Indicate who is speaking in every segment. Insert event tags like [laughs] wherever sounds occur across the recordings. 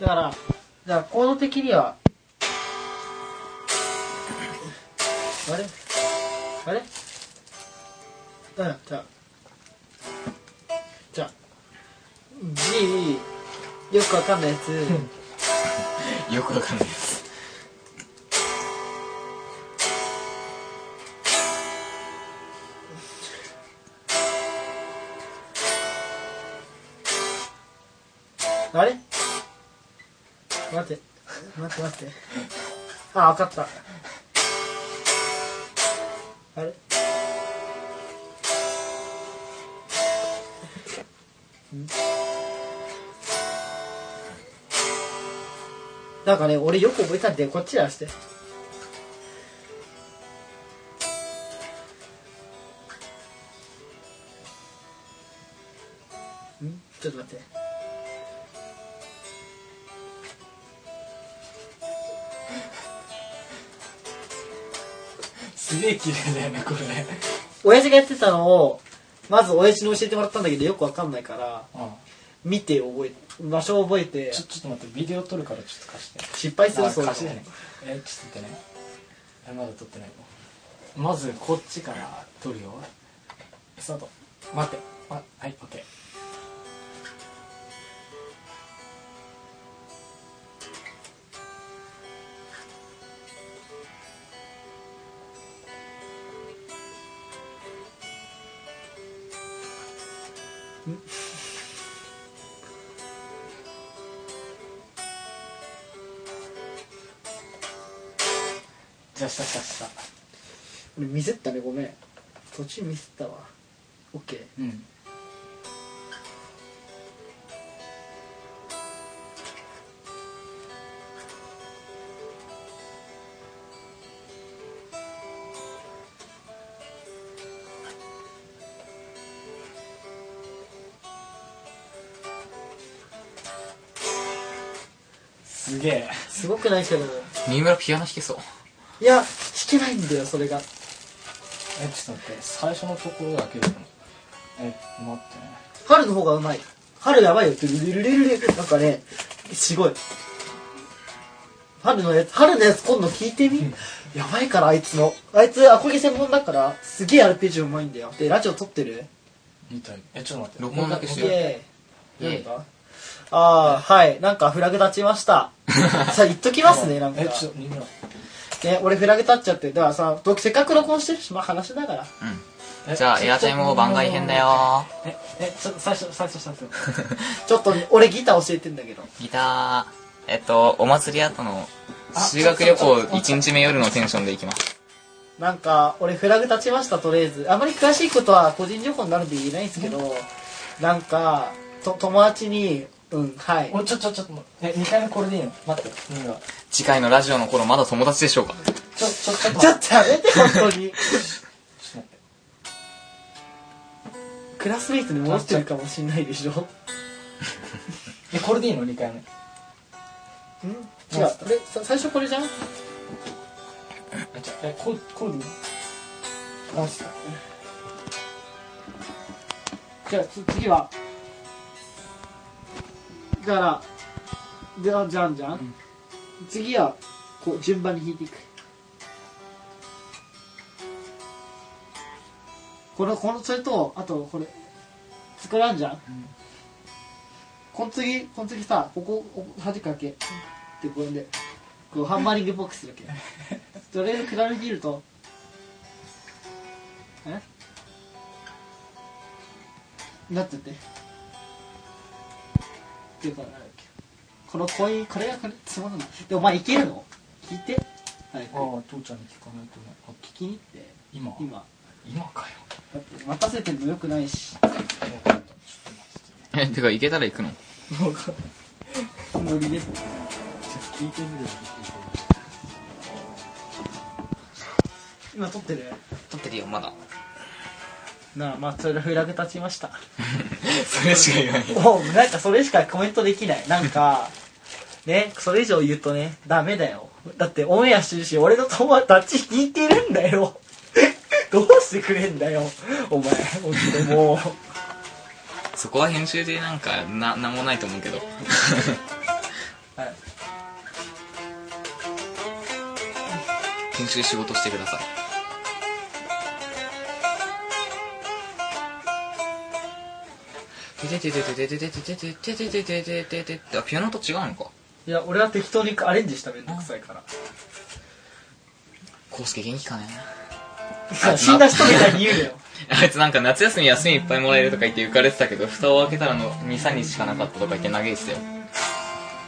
Speaker 1: だからじゃあコード的にはあれ？あれ？うんじゃあじゃあ G よくわかんないやつ。[laughs]
Speaker 2: よくわかんないです
Speaker 1: あれ？待って待って待って。あわかった。あれ？なんかね俺よく覚えたんでこっちやらして。ちょっと待って。
Speaker 3: すげえ綺麗だよねこれ。
Speaker 1: 親父がやってたのをまず親父に教えてもらったんだけどよくわかんないから
Speaker 3: うん
Speaker 1: 見て覚え場所を覚えて
Speaker 3: ちょちょっと待ってビデオ撮るからちょっと貸して。
Speaker 1: 失敗するそういうの
Speaker 3: あ貸してね。えちょっと待ってね。えまだ撮ってない。よまずこっちから撮るよ。スタート。待って。あはいオッケーじゃあしたしたした。
Speaker 1: 俺ミスったね。ごめん。途中ミスったわ。OK
Speaker 3: うんす
Speaker 1: ごくないけど
Speaker 2: 三村ピアノ弾けそう。
Speaker 1: いや弾けないんだよそれが。
Speaker 3: えちょっと待って最初のところだけでも。え待って。ね
Speaker 1: 春の方がうまい。春やばいよってルルルルルル。なんかねすごい。春のやつ春のやつ今度聞いてみ、やばいからあいつの。あいつアコギ専門だからすげえ RPG うまいんだよ。でラジオ撮ってる？
Speaker 3: みたい。えちょっと待って。
Speaker 2: 録音だけし
Speaker 1: イ
Speaker 2: てよ
Speaker 1: エーイ
Speaker 2: イエーイ
Speaker 1: なんだ？ああはい。なんかフラグ立ちました。[laughs] さあ言っときますねなんか。
Speaker 3: えちょっとみんな
Speaker 1: ね俺フラグ立っちゃってだからさ僕せっかく録音してるしまあ話だから。
Speaker 2: うん。じゃあエアチャイムを番外編だよ。
Speaker 3: ええ [laughs] ちょっと最初最初最初。
Speaker 1: ちょっとね俺ギター教えてんだけど。
Speaker 2: ギターえっとお祭り後の修学旅行1日目夜のテンションでいきます。
Speaker 1: なんか、俺フラグ立ちました、とりあえず。あまり詳しいことは個人情報になるんで言えないんですけど、なんか、と、友達に、うん、はい。
Speaker 3: おちょちょちょっと待って。え2回目これでいいの？待って。みん。な
Speaker 2: 次回のラジオの頃まだ友達でしょうか。
Speaker 3: ちょちょちょっと
Speaker 1: ちょ
Speaker 3: 待っ
Speaker 1: とやめて、本当に。
Speaker 3: ちょっと待って。
Speaker 1: クラスメイトに戻してるかもしんないでしょ。
Speaker 3: えこれでいいの？2回目。
Speaker 1: ん？違う。あれさ最初これじゃん？
Speaker 3: えじゃえここれでいいの？
Speaker 1: あ、そうじゃあ、つ次は。だから、じゃんじゃん。じゃん、次は、こう、順番に弾いていく。この、この、それと、あと、これ、作らんじゃん、この次、この次さ、ここ、端かけ。で、これで、こう、ハンマーリングボックスだけ。とりあえず、クラルギルと、え？なっててっていうかこのコインこれがこれつまんない。でお前いけるの？聞いて。はい
Speaker 3: ああ父ちゃんに聞かないとね。あ
Speaker 1: 聞きに行って。
Speaker 3: 今？
Speaker 1: 今。
Speaker 3: 今かよ。
Speaker 1: だって待たせてんのよくないし。
Speaker 3: えて
Speaker 2: か行けたら行くの？
Speaker 1: ノリで
Speaker 3: ちょっと聞いてみるよ。
Speaker 1: 今撮ってる？
Speaker 2: 撮ってるよまだ
Speaker 1: なあまあそれフラグ立ちました。[laughs]
Speaker 2: それしか言わない。
Speaker 1: もうなんかそれしかコメントできない。なんかねそれ以上言うとねダメだよ。だってオンエアしてるし俺の友達聞いてるんだよ。[laughs] どうしてくれんだよ。お前本当もう。
Speaker 2: そこは編集でなんかな何もないと思うけど。編集仕事してください。ててててててててててててててててててあピアノと違うのか
Speaker 1: いや俺は適当にアレンジしためんどくさいから
Speaker 2: コウスケ元気かね
Speaker 1: 死んだ人みたいに言うなよ
Speaker 2: あいつなんか夏休み休みいっぱいもらえるとか言って浮かれてたけど蓋を開けたらの23日しかなかったとか言って嘆いてたよ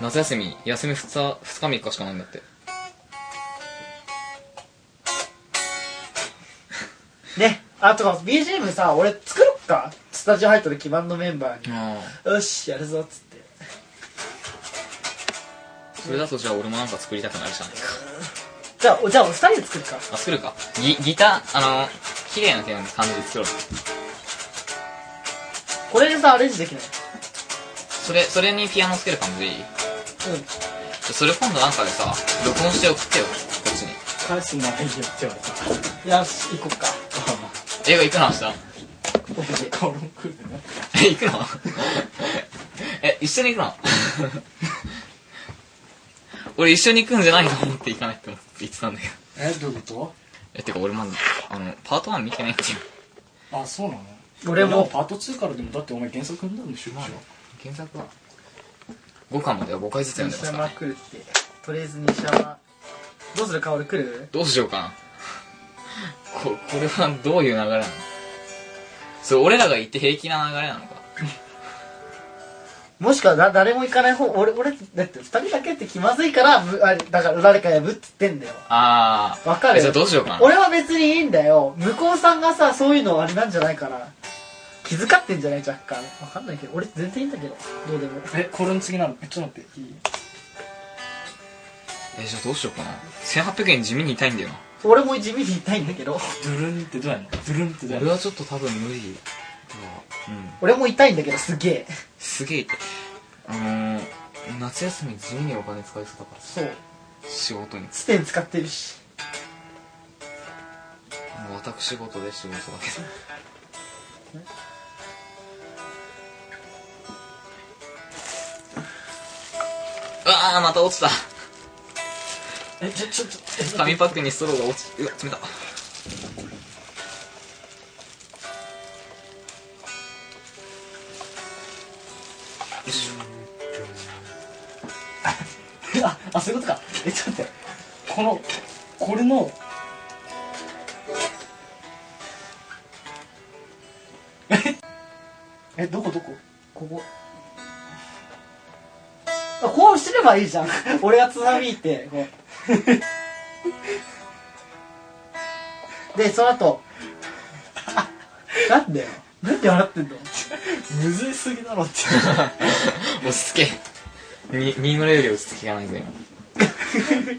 Speaker 2: 夏休み休み 2, 2日3日しかないんだって
Speaker 1: ねあと BGM さ俺作ろっかスタジオ入った時バンドメンバーに
Speaker 2: あ
Speaker 1: よしやるぞっつって。
Speaker 2: それだとじゃあ俺もなんか作りたくなるじゃないか
Speaker 1: じゃあじゃあ二人で作るか。
Speaker 2: あ作るか？ギギター？あの綺麗な感じで作ろう。
Speaker 1: これでさアレンジできない？
Speaker 2: それそれにピアノつける感じでいい？
Speaker 1: うん。
Speaker 2: それ今度なんかでさ録音して送ってよこっちに。
Speaker 3: 返すならいいよって言われた。
Speaker 1: よし行こっか。
Speaker 2: 映画行くの明日？え [laughs] 行くの？[laughs] え一緒に行くの？[laughs] 俺一緒に行くんじゃないと思って行かないって思って言ってたんだけど。
Speaker 3: えどういうこ
Speaker 2: えてか俺まずあのパート1見てないんだよ。
Speaker 3: とあそうなの？
Speaker 1: 俺も。
Speaker 3: パート2からでもだってお前原作読んだんでしょ。
Speaker 2: 原作は。5巻までは5回ずつ読んでます
Speaker 1: 西
Speaker 2: から、ね、
Speaker 1: 山来るってとりあえず西山。どうする？か俺来る？
Speaker 2: どうしようかな。ここれはどういう流れなの？それ俺らが言って平気な流れなのか。[laughs]
Speaker 1: もしくはだ誰も行かない方俺俺だって二人だけって気まずいからぶあれだから誰か呼ぶって言ってんだよ。
Speaker 2: ああ
Speaker 1: わかる？
Speaker 2: じゃあどうしようかな。
Speaker 1: 俺は別にいいんだよ。向こうさんがさそういうのあれなんじゃないかな気遣ってんじゃない若干。わかんないけど俺全然いいんだけど。どうでも。
Speaker 3: えこれの次なのえちょっと待っていい？
Speaker 2: えじゃあどうしようかな。1800円地味に痛いんだよな
Speaker 1: 俺も地味に言いたいんだけど。
Speaker 3: ドゥルンってどうやんの？ドゥルンってどうやん
Speaker 2: 俺
Speaker 3: の
Speaker 2: はちょっと多分無理。うん
Speaker 1: 俺も痛いんだけどすげえ。
Speaker 2: すげえってあのー、夏休み地味にお金使いそうだから。
Speaker 1: そう。
Speaker 2: 仕事に。
Speaker 1: ステン使ってるし。
Speaker 2: もう私事で仕事だけど。うわあまた落ちた
Speaker 3: えちょちょちょ
Speaker 2: 紙パックにストローが落ちうわ冷た。よし
Speaker 3: ああそういうことか。えちょっと待って。このこれのえどこどこ？
Speaker 1: ここ。あこうすればいいじゃん。[laughs] 俺がつまみってこう。[laughs] でその後。あなんだよ。なんで笑ってんの？
Speaker 3: むずいすぎだろって。
Speaker 2: 落ち着け。に新村より落ち着きがないぞ今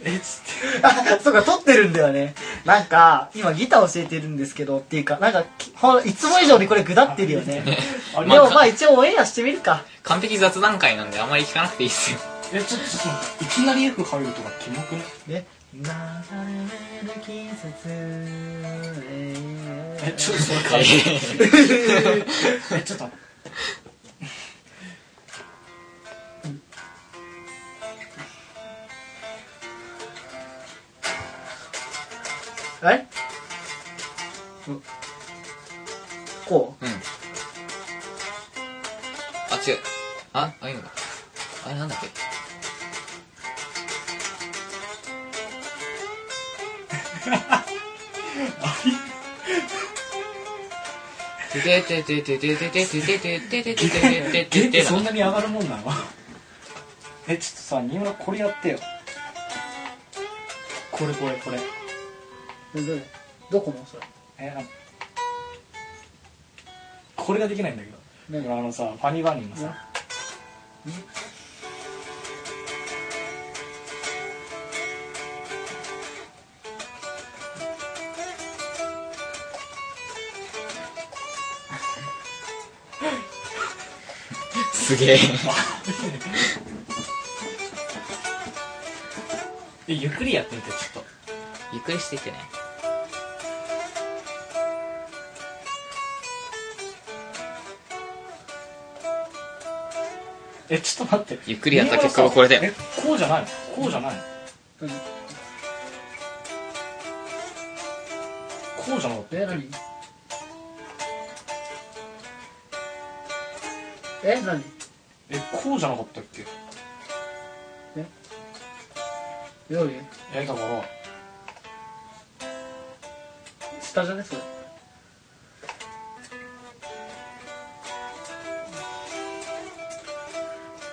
Speaker 3: えつって。[laughs]
Speaker 1: あそうか撮ってるんだよね。なんか今ギター教えてるんですけどっていうかなんかきほんいつも以上にこれ下ってるよね。[laughs]
Speaker 3: あ
Speaker 1: でもまあ一応オンエアしてみるか。
Speaker 2: 完璧雑談会なんであんまり聞かなくていいっすよ
Speaker 3: えちょっとちょっと待っていきなり F 入るとかキモくね。
Speaker 1: ね流れる季節
Speaker 3: えちょっとそれかえ [laughs] ちょっと。待って
Speaker 1: あれう？
Speaker 2: うん。あ違う。あ？ああいうのか。あれなんだっけ？ててててててててててててててて
Speaker 3: ゲってそんなに上がるもんなのえちょっとさ新村これやってよこれこれこれ
Speaker 1: どどこのそれ
Speaker 3: えあこれができないんだけど
Speaker 1: 何
Speaker 3: あのさファニーバーニーのさうん
Speaker 2: すげえ。[laughs]
Speaker 3: えゆっくりやってみてちょっと。
Speaker 2: ゆっくりしていってね。
Speaker 3: えちょっと待って。
Speaker 2: ゆっくりやった結果はこれだよ
Speaker 3: えこうじゃないの？こうじゃないの？こうじゃなかった
Speaker 1: え何？え何？
Speaker 3: えこうじゃなかったっけ？
Speaker 1: 料理？
Speaker 3: えだから。
Speaker 1: 下じゃね？それ。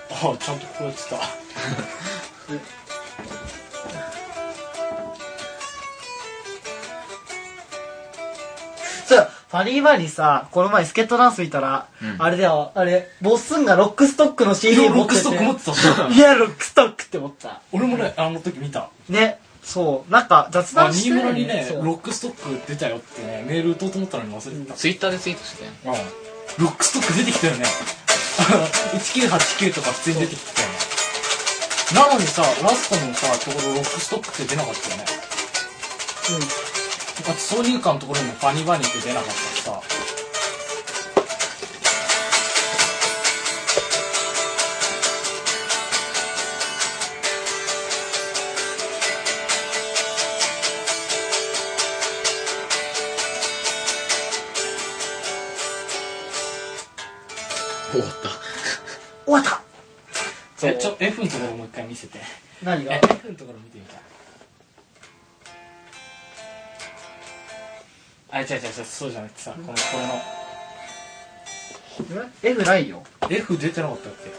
Speaker 3: あちゃんとこうやってた [laughs]
Speaker 1: さファニーバーにさこの前スケットダンス見たら、
Speaker 2: うん。
Speaker 1: あれだよ。あれボッスンがロックストックの CD
Speaker 3: いやロック
Speaker 1: 持ってて。
Speaker 3: ストック持ってた。し [laughs]
Speaker 1: いやロックストックって思った。
Speaker 3: 俺もねあの時見た。
Speaker 1: ね。そう。なんか雑
Speaker 3: あ
Speaker 1: 談してる
Speaker 3: 新村にね
Speaker 1: そう。
Speaker 3: ロックストック出たよってねメール打とうと思ったのに忘れてた。
Speaker 2: ツイッターでツイートしてたよ。
Speaker 3: うん。ロックストック出てきたよね。[laughs] 1989とか普通に出てきてたよね。なのにさラストのさところロックストックって出なかったよねあと挿入歌のところにもファニバニって出なかったしさ
Speaker 2: 終わった
Speaker 1: 終わった
Speaker 3: えちょ F のところもう一回見せて
Speaker 1: 何が
Speaker 3: F のところ見てみたいあ違う違う違うそうじゃなくてさこのこれの。
Speaker 1: え F ないよ。
Speaker 3: F 出てなかったっけ？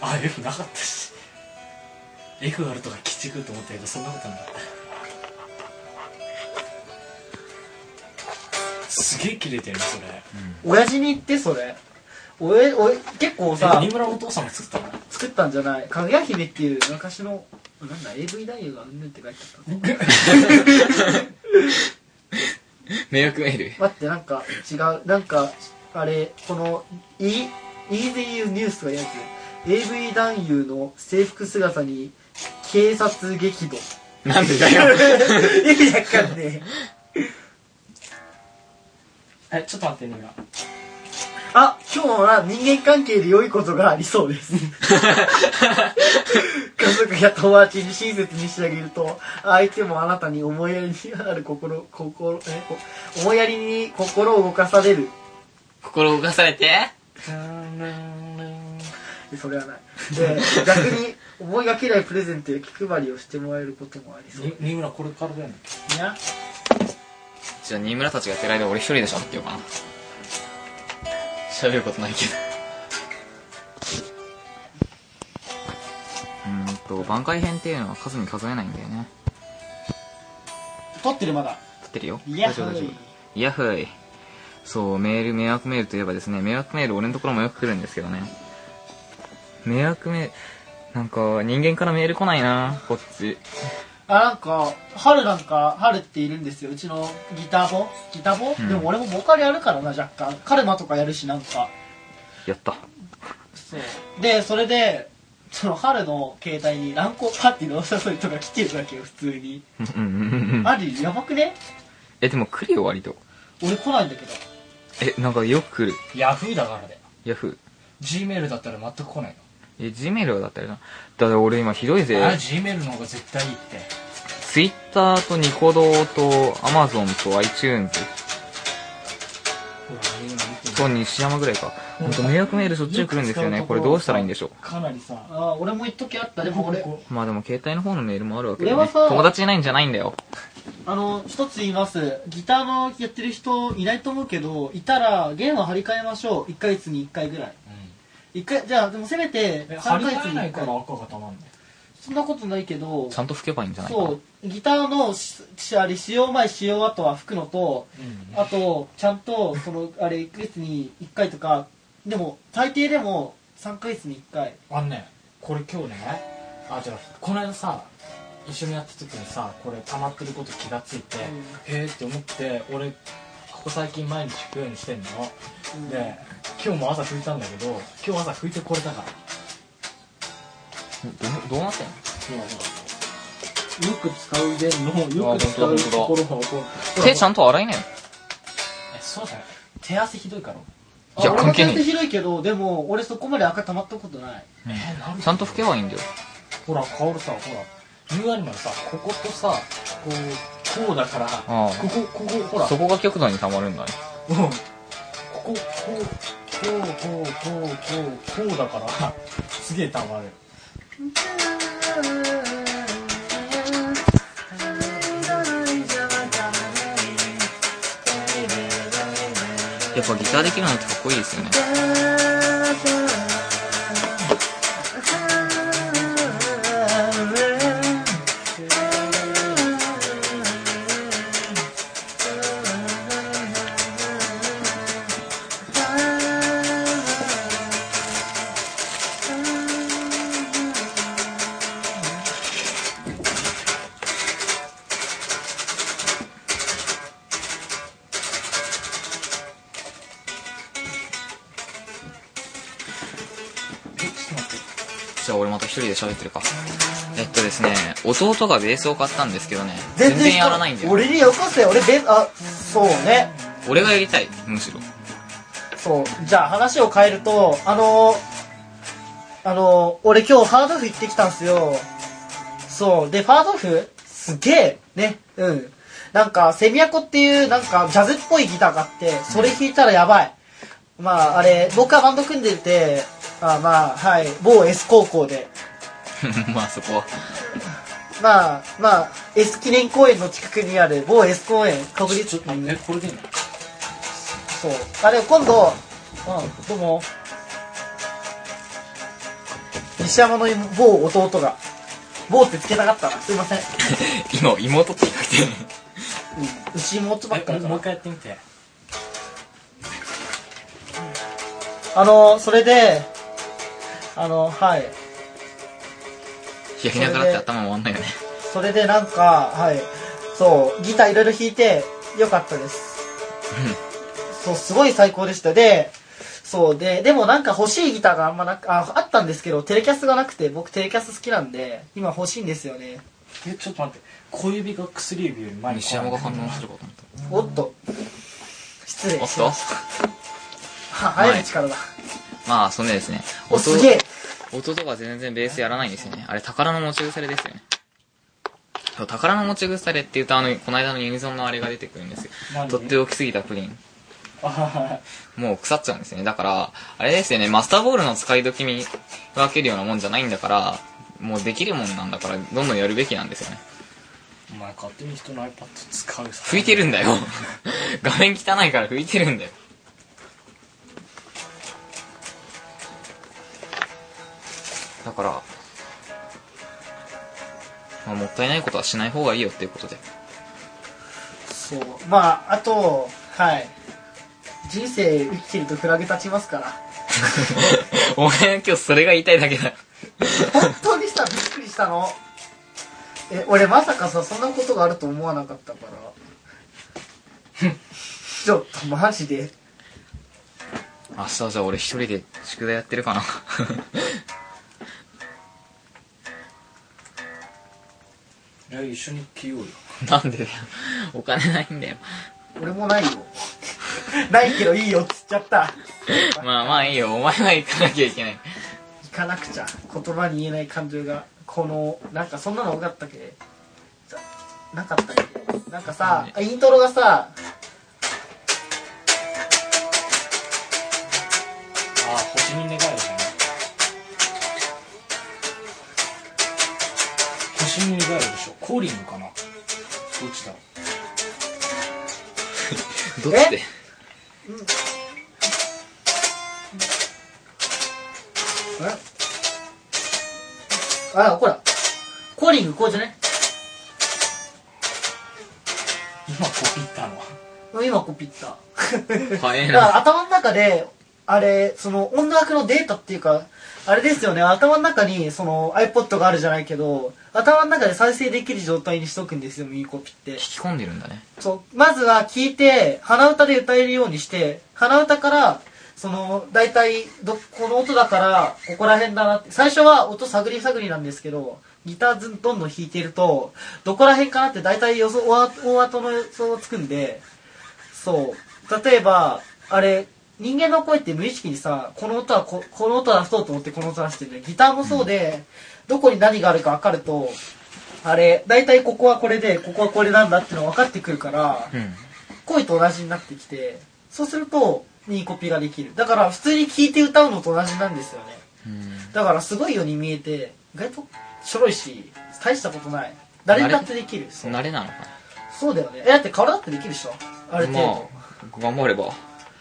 Speaker 3: あ F なかったし。F あるとか鬼畜と思ったけどそんなことなかった。すげえ切れてるねそれ。
Speaker 1: 親父に言ってそれ。おえおえ結構さ
Speaker 3: え新村のお父さんが作ったの？
Speaker 1: 作ったんじゃない？かぐや姫っていう昔のなんだ AV 男優がうんぬんって書いてあった
Speaker 2: 迷惑メール。
Speaker 1: 待ってなんか違う。なんかあれこのイイーゼーニュースがやつ。AV 男優の制服姿に警察激怒。
Speaker 2: なんでだよ。[laughs]
Speaker 1: 意味わかんねえ。
Speaker 3: えちょっと待って新村
Speaker 1: あ今日は人間関係で良いことがありそうです。[laughs] 家族や友達に親切にしてあげると相手もあなたに思いやりにある心心えこ思いやりに心を動かされる。
Speaker 2: 心動かされて？
Speaker 1: それはない。で逆に思いがけないプレゼントや気配りをしてもらえることもありそう。
Speaker 3: に新村これからだよね。
Speaker 1: いや。
Speaker 2: じゃあ新村たちがやってる間俺一人で喋ってようかな喋ることないけど。うーんと番外編っていうのは数に数えないんだよね。
Speaker 1: 撮ってるまだ。
Speaker 2: 撮ってるよ。
Speaker 1: いや
Speaker 2: 大丈夫大丈夫。い。やふい。そうメール迷惑メールといえばですね迷惑メール俺のところもよく来るんですけどね。迷惑メールなんか人間からメール来ないなこっち
Speaker 1: あなんか春なんか春っているんですよ。うちのギターボ。ギターボ、
Speaker 2: うん。
Speaker 1: でも俺もボーカルやるからな若干。カルマとかやるしなんか。
Speaker 2: やった。
Speaker 1: そう。でそれでその春の携帯に乱交パーティーのお誘いとか来てるわけよ普通に。
Speaker 2: うんうんうんうん。
Speaker 1: あるやばくね？
Speaker 2: えでも来るよ割と。
Speaker 1: 俺来ないんだけど。
Speaker 2: えなんかよく来る。
Speaker 3: ヤフーだからだよ
Speaker 2: ヤフ
Speaker 3: G メールだったら全く来ない
Speaker 2: ーえ G メールはだったらな。だって俺今ひどいぜ。
Speaker 3: のあ G メールの方が絶対いいって。
Speaker 2: ツイッターとニコ動とアマゾンと iTunes と西山ぐらいか。ほんと迷惑メールしょっちゅう来るんですよね。これどうしたらいいんでしょ
Speaker 3: かなりさ。
Speaker 1: あ俺も一時あった。でも俺
Speaker 2: まあでも携帯の方のメールもあるわけで、ね、
Speaker 1: 俺はさ
Speaker 2: 友達いないんじゃないんだよ。
Speaker 1: あの一つ言います。ギターのやってる人いないと思うけどいたらゲームを張り替えましょう。1ヶ月に1回ぐらい1回じゃあでもせめて
Speaker 3: え
Speaker 1: 3
Speaker 3: 張り替え
Speaker 1: ヶ月に1回
Speaker 3: ないから赤がたまんの
Speaker 1: そんなことないけど
Speaker 2: ちゃんと吹けばいいんじゃないか。
Speaker 1: そうギターのししあれ使用前使用後は吹くのと
Speaker 3: うん。
Speaker 1: あとちゃんとそのあれ1ヶ月に1回とかでも最低でも3ヶ月に1回。
Speaker 3: あのねこれ今日ねあじゃあこの間さ一緒にやった時にさこれ溜まってること気がついて、へえって思って俺ここ最近毎日拭くようにしてんの、で今日も朝拭いたんだけど今日朝拭いてこれだから。
Speaker 2: どどうなってんの？
Speaker 1: よく使う弦の
Speaker 2: あ
Speaker 1: よく使うところがこう
Speaker 2: 手ちゃんと洗いなよ
Speaker 3: えそうじゃない手汗ひどいから。
Speaker 2: いや関係ねえ。
Speaker 1: 手広いけどでも俺そこまで赤溜まったことない。
Speaker 3: えー、
Speaker 2: ちゃんと吹けばいいんだよ。
Speaker 3: ほら薫さほら。ニューアニマルさこことさこうこうだから
Speaker 2: ああ。
Speaker 3: ここここほら。
Speaker 2: そこが極度に溜まるんだね。
Speaker 3: うん。こここうこうこうこうこうこうだからすげえたまる。
Speaker 2: やっぱギターできるのってかっこいいですよね一人で喋ってるか。えっとですね弟がベースを買ったんですけどね
Speaker 1: 全然
Speaker 2: やらないんだよ。
Speaker 1: 俺によこせ俺ベあそうね。
Speaker 2: 俺がやりたいむしろ。
Speaker 1: そう。じゃあ話を変えるとあのあの俺今日ハードオフ行ってきたんすよ。そう。でファードオフすげえね。うん。なんかセミアコっていうなんかジャズっぽいギターがあってそれ弾いたらやばい。まああれ僕はバンド組んでてあまあはい。某 S 高校で。[laughs]
Speaker 2: まあそこは。
Speaker 1: まあまあ S 記念公園の近くにある某 S 公園国立
Speaker 3: ちょっとえこれでいいの？
Speaker 1: そう。あれ今度うんどうも。西山の某弟が某ってつけたかった。なすいません、[laughs]
Speaker 2: 今妹って書いて。る
Speaker 1: うん、うち妹ばっかりだから。
Speaker 3: えもう一回やってみて。
Speaker 1: あのそれであのはい。
Speaker 2: やりながらって頭回んないよね。
Speaker 1: それでなんかはい。そうギターいろいろ弾いてよかったです。そうすごい最高でした。でそうででもなんか欲しいギターがあんまなくああったんですけどテレキャスがなくて僕テレキャス好きなんで今欲しいんですよね。
Speaker 3: えちょっと待って。小指が薬指より前に
Speaker 2: 西山が反応するかと思っ
Speaker 1: おっと。失礼
Speaker 2: たおっと。
Speaker 1: しましたは早い。力だ、
Speaker 2: まあそんでですね。
Speaker 1: おすげえ。
Speaker 2: 弟が全然ベースやらないんですよね。あれ宝の持ち腐れですよね。そう宝の持ち腐れって言うとあのこの間のユニゾンのあれが出てくるんですよ。
Speaker 3: 何？
Speaker 2: とっておきすぎたプリン。もう腐っちゃうんですよね。だからあれですよね。マスターボールの使い時に分けるようなもんじゃないんだからもうできるもんなんだからどんどんやるべきなんですよね。
Speaker 3: お前勝手に人の iPad 使うさ。
Speaker 2: 拭いてるんだよ。[laughs] 画面汚いから拭いてるんだよだから、まあ、もったいないことはしない方がいいよっていうことで。
Speaker 1: そう。まああとはい。人生生きてるとフラグ立ちますから。[laughs]
Speaker 2: お前今日それが言いたいだけだ。
Speaker 1: 本当にさびっくりしたの。え俺まさかさそんなことがあると思わなかったから。ちょっとマジで。
Speaker 2: 明日はじゃあ俺一人で宿題やってるかな
Speaker 3: いや一緒に着ようよ。
Speaker 2: なんでだよ。お金ないんだよ。
Speaker 1: 俺もないよ。ないけどいいよっつっちゃった。
Speaker 2: まあまあいいよ。お前は行かなきゃいけない。
Speaker 1: 行かなくちゃ言葉に言えない感情がこのなんかそんなの多かったっけ？なかったっけ？なんかさイントロがさ
Speaker 3: コーリングかな？どっちだ？ろ [laughs]
Speaker 2: どっちで？
Speaker 1: え？あほらコーリングこうじゃね？
Speaker 3: 今コピったの。は
Speaker 1: 今コピった
Speaker 2: 早い
Speaker 1: だから
Speaker 2: な
Speaker 1: 頭の中であれその音楽のデータっていうかあれですよね。頭の中にその iPod があるじゃないけど頭の中で再生できる状態にしとくんですよミーコピって。
Speaker 2: 引き込んでるんだね。
Speaker 1: そう。まずは聞いて鼻歌で歌えるようにして鼻歌からその大体どこの音だからここら辺だなって。最初は音探り探りなんですけどギターずどんどん弾いてるとどこら辺かなって大体予想大大後の予想をつくんでそう。例えばあれ人間の声って無意識にさこの音はここの音出そうと思ってこの音出してるねギターもそうで、どこに何があるか分かるとあれ大体ここはこれでここはこれなんだっての分かってくるから
Speaker 2: うん。
Speaker 1: 声と同じになってきてそうするといいコピーができる。だから普通に聴いて歌うのと同じなんですよね。
Speaker 2: うん。
Speaker 1: だからすごいように見えて意外とちょろいし大したことない。誰にだってできる。そう。
Speaker 2: 慣れなのか
Speaker 1: そうだよね。えだって顔だってできるでしょ。ある
Speaker 2: な
Speaker 1: 程度、
Speaker 2: まあ頑張れば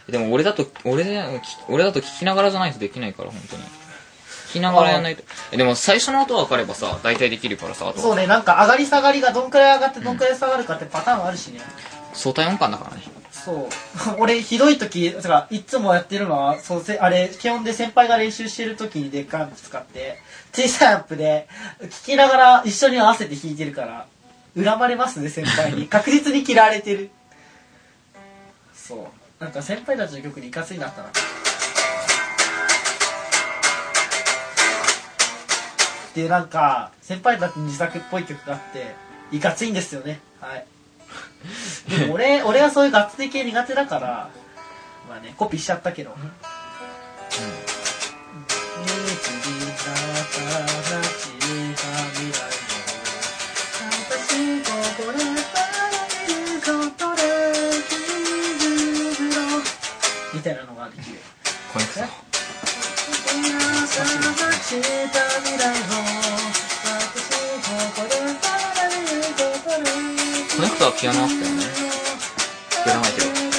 Speaker 2: でも俺だと俺で俺だと聞きながらじゃないとできないから本当に。聞きながらやんないと。えでも最初の音分かればさ大体できるからさ
Speaker 1: そうねなんか上がり下がりがどんくらい上がってどんくらい下がるかってパターンあるしね、
Speaker 2: 相対音感だからね。
Speaker 1: そう。[laughs] 俺ひどい時だからいつもやってるのはそうせあれ基本で先輩が練習してる時にでっかいアンプ使って小さいアンプで聞きながら一緒に合わせて弾いてるから恨まれますね先輩に。確実に嫌われてる。そうなんか先輩たちの曲にいかついなったな。っていうなんか先輩たちの自作っぽい曲があっていかついんですよね。はい。でも [laughs] 俺俺はそういうガッツ的系苦手だからまあねコピーしちゃったけどみたいなのができる。
Speaker 2: コネクトコネクトはピアノあったよね。知らないけど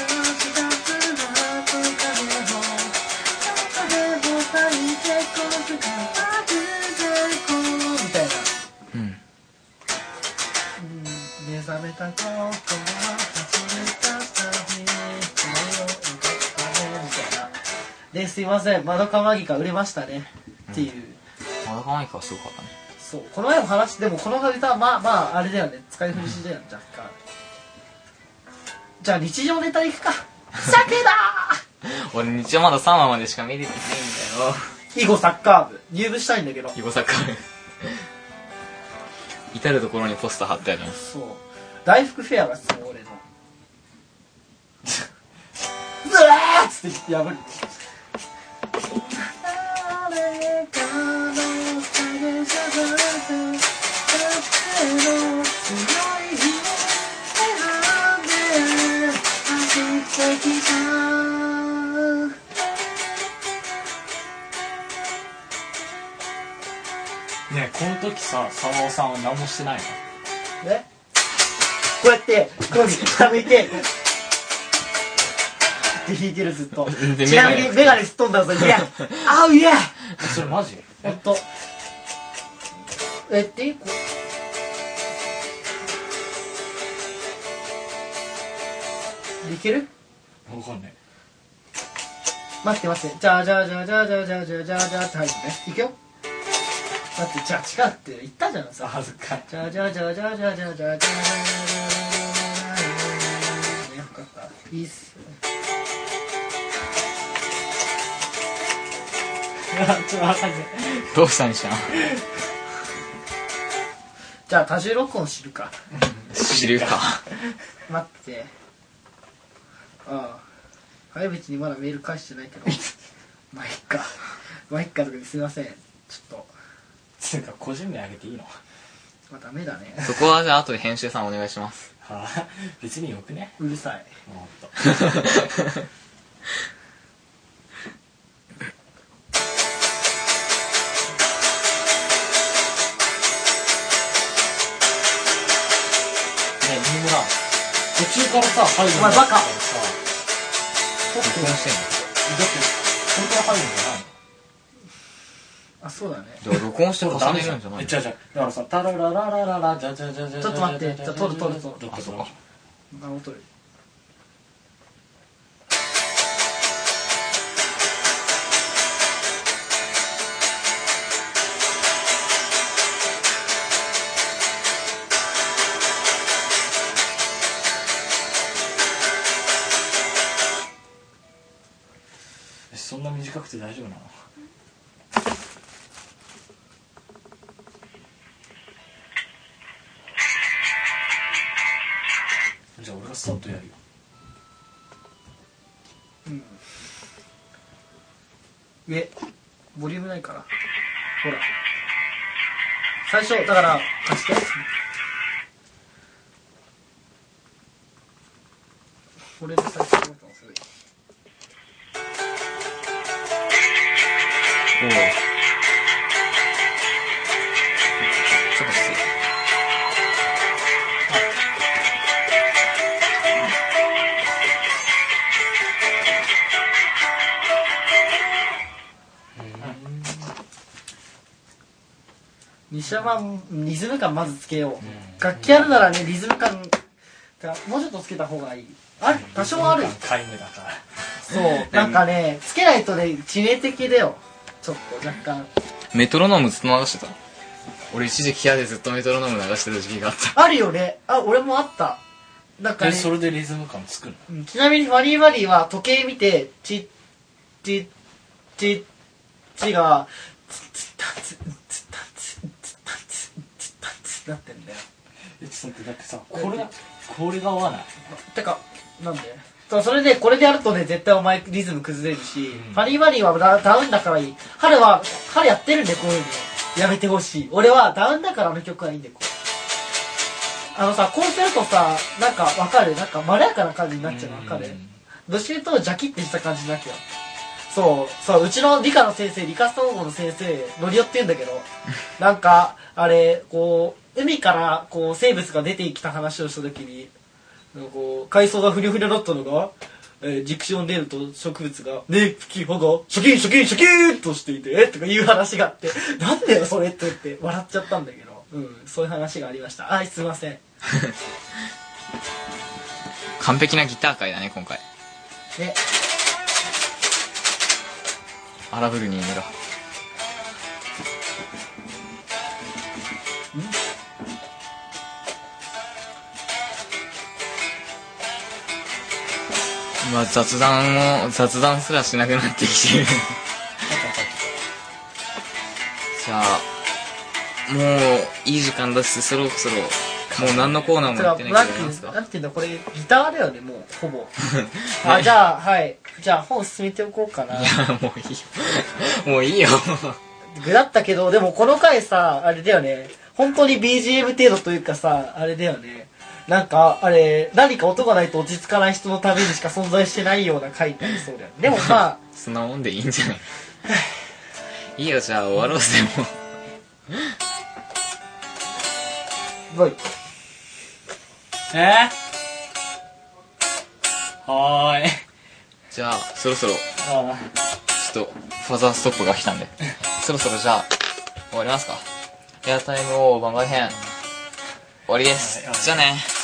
Speaker 1: ですいませんマドカマギカ売れましたね。っていう、
Speaker 2: まだかないかはすごかったね。
Speaker 1: そう。この前も話でもこの歌はまあまああれだよね。使い古しだよ若干。じゃあ日常ネタいくか。酒だ [laughs]
Speaker 2: 俺日曜まだ3話までしか見れてないんだよ。
Speaker 1: 囲碁サッカー部。入部したいんだけど。
Speaker 2: 囲碁サッカー部。[laughs] 至る所にポスター貼ってあります。
Speaker 1: そう。大福フェアがそう俺の。[laughs] うわーっつって破る
Speaker 3: ねえこの時さ沢尾さんは何もしてないの。
Speaker 1: ねこうやってこうやって下向いてって弾いて。るずっと
Speaker 2: で
Speaker 1: ちなみにメガネすっ飛んだぞいや。あういや。
Speaker 3: えそれマジ？
Speaker 1: ほんとえっていいこう。いける？
Speaker 3: わかんない。
Speaker 1: 待って待って。じゃあじゃあじゃあじゃあじゃあじゃあじゃあじゃあじゃあって入るねいくよ待ってじゃあ違うって言ったじゃんさ
Speaker 3: 恥ずか
Speaker 1: じゃあじゃあじゃあじゃあじゃあじゃあじゃあじゃあじゃあじゃあね分かったいいっす
Speaker 3: ちょっとわかんない
Speaker 2: どうしたんしゃん
Speaker 1: じゃあ多重録音知るか。
Speaker 2: 知るか。
Speaker 1: 待って。ああ。早口にまだメール返してないけど。[laughs] まあいっか。まあいっかとかですいません。ちょっと。
Speaker 3: つうか個人名あげていいの？
Speaker 1: まあダメだね。
Speaker 2: そこはじゃあ後で編集さんお願いします。
Speaker 3: はあ。別によくね。
Speaker 1: うるさい。
Speaker 3: もっと [laughs] からさ入るん
Speaker 1: お前バカ。
Speaker 2: してんの
Speaker 3: だってこれから入るんじゃな。いの
Speaker 1: あそうだね。
Speaker 2: じゃあ録音して重ねるんじゃない
Speaker 3: えじゃあじゃあだからさタララララララじゃじゃじゃじゃ
Speaker 1: ちょっと待ってじゃあ撮る撮る撮る
Speaker 3: 撮っ
Speaker 2: そうか
Speaker 1: あ音取る
Speaker 3: 短くて大丈夫なの？じゃあ俺がスタートやるよ。うん。
Speaker 1: 上ボリュームないから。ほら。最初だから貸して。西山リズム感まずつけよう、楽器やるならねリズム感がもうちょっとつけた方がいい。ある多少ある
Speaker 3: 皆無だから。
Speaker 1: そう。なんかねつけないとね致命的だよ。ちょっと若干。
Speaker 2: メトロノームずっと流してた？俺一時期嫌でずっとメトロノーム流してた時期があった。
Speaker 1: あるよね。あ俺もあった。なんかね。
Speaker 3: えそれでリズム感つくの？
Speaker 1: うん。ちなみにファニーバディは時計見てチッチッチッチがツッタツッツッタツッツッタツッツッタツッなってんだよ
Speaker 3: えちょっと待ってだってさこれこれが合わない
Speaker 1: てかなんでそうそれでこれでやるとね絶対お前リズム崩れるし、ファニーバディはダダウンだからいい彼は彼やってるんでこういうのやめてほしい俺はダウンだからあの曲はいいんでこうあのさこうするとさなんかわかるなんかまろやかな感じになっちゃうのわかるどっちかというとジャキッてした感じになっちゃうそうそううちの理科の先生理科総合の先生のりおって言うんだけどなんかあれこう海からこう生物が出てきた話をした時になんかこう海藻がフリフリだったのが、えー、熟女に出ると植物が「ねえ茎葉がシャキンシャキンシャキーンとしていて」とかいう話があって「なんだよそれ」って言って笑っちゃったんだけどうんそういう話がありました。はいすいません。
Speaker 2: 完璧なギター界だね今回。
Speaker 1: ね
Speaker 2: 荒ぶるに寝ろまあ雑談も雑談すらしなくなってきてる。[laughs] じゃあもういい時間だしそろそろもう何のコーナーもやってないけど。すか
Speaker 1: うなんていうんだこれギターだよねもうほぼ。[laughs] あじゃあはい。じゃあ本進めておこうかな。い
Speaker 2: やもういいよ。[laughs] もういいよ。
Speaker 1: 具だったけどでもこの回さあれだよね。本当に BGM 程度というかさあれだよね。なんかあれ何か音がないと落ち着かない人のためにしか存在してないような回ってありそうだよね。でもまあ。[laughs]
Speaker 2: そんなもんでいいんじゃない？いいよじゃあ終わろうぜもう。
Speaker 1: ボイ
Speaker 3: え？ー、はーい。
Speaker 2: じゃあそろそろ。
Speaker 1: あ
Speaker 2: ちょっとファザーストップが来たんで。[laughs] そろそろじゃあ終わりますか。エアタイムを番外編。終わりです。
Speaker 3: はい。
Speaker 2: じゃあね